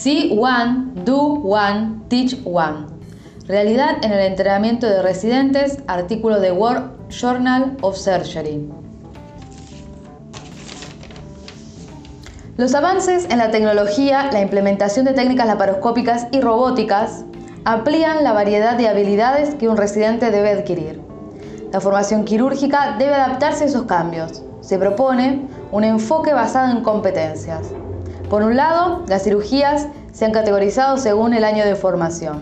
See one, do one, teach one. Realidad en el entrenamiento de residentes, artículo de World Journal of Surgery. Los avances en la tecnología, la implementación de técnicas laparoscópicas y robóticas amplían la variedad de habilidades que un residente debe adquirir. La formación quirúrgica debe adaptarse a esos cambios. Se propone un enfoque basado en competencias. Por un lado, las cirugías se han categorizado según el año de formación.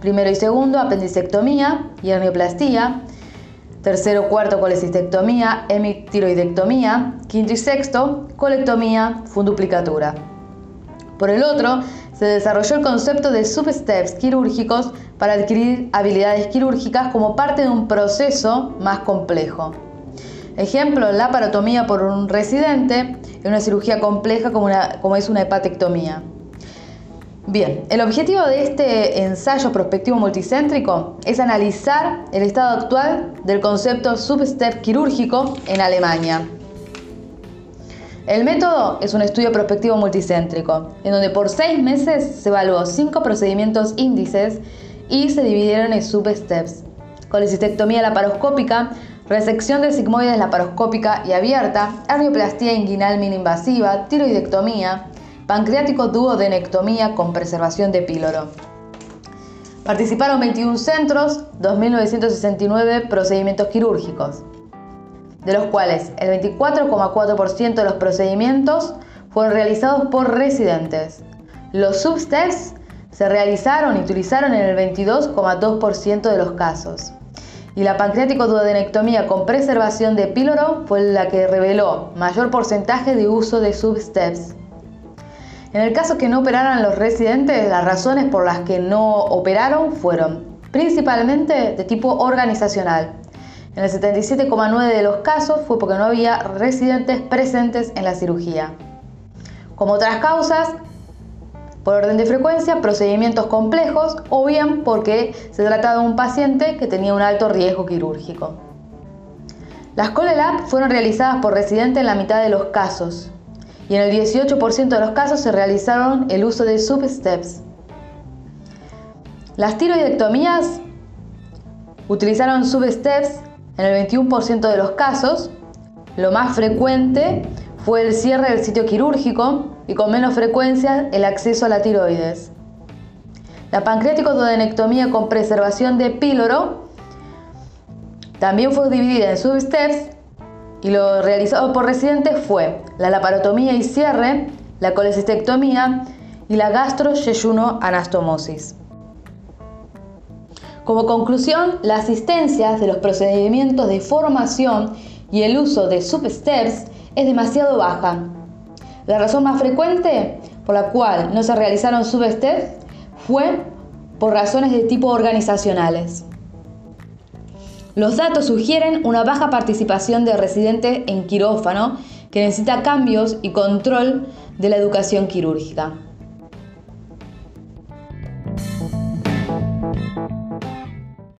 Primero y segundo, apendicectomía y hernioplastia, tercero, cuarto, colecistectomía, hemitiroidectomía, quinto y sexto, colectomía, funduplicatura. Por el otro, se desarrolló el concepto de substeps quirúrgicos para adquirir habilidades quirúrgicas como parte de un proceso más complejo. Ejemplo, la parotomía por un residente en una cirugía compleja como, es una hepatectomía. Bien, el objetivo de este ensayo prospectivo multicéntrico es analizar el estado actual del concepto substep quirúrgico en Alemania. El método es un estudio prospectivo multicéntrico, en donde por seis meses se evaluó cinco procedimientos índices y se dividieron en substeps. Colecistectomía laparoscópica, resección de sigmoides laparoscópica y abierta, hernioplastia inguinal mininvasiva, tiroidectomía, pancreático duodenectomía con preservación de píloro. Participaron 21 centros, 2.969 procedimientos quirúrgicos, de los cuales el 24,4% de los procedimientos fueron realizados por residentes. Los substeps se realizaron y utilizaron en el 22,2% de los casos. Y la pancreático duodenectomía con preservación de píloro fue la que reveló mayor porcentaje de uso de substeps. En el caso que no operaran los residentes, las razones por las que no operaron fueron principalmente de tipo organizacional. En el 77,9% de los casos fue porque no había residentes presentes en la cirugía. Como otras causas, por orden de frecuencia, procedimientos complejos o bien porque se trataba de un paciente que tenía un alto riesgo quirúrgico. Las COLELAP fueron realizadas por residentes en la mitad de los casos, y en el 18% de los casos se realizaron el uso de substeps. Las tiroidectomías utilizaron substeps en el 21% de los casos. Lo más frecuente fue el cierre del sitio quirúrgico y con menos frecuencia el acceso a la tiroides. La pancreático duodenectomía con preservación de píloro también fue dividida en substeps y lo realizado por residentes fue la laparotomía y cierre, la colecistectomía y la gastro-yeyuno-anastomosis. Como conclusión, la asistencia de los procedimientos de formación y el uso de substeps es demasiado baja. La razón más frecuente por la cual no se realizaron substeps fue por razones de tipo organizacionales. Los datos sugieren una baja participación de residentes en quirófano que necesita cambios y control de la educación quirúrgica.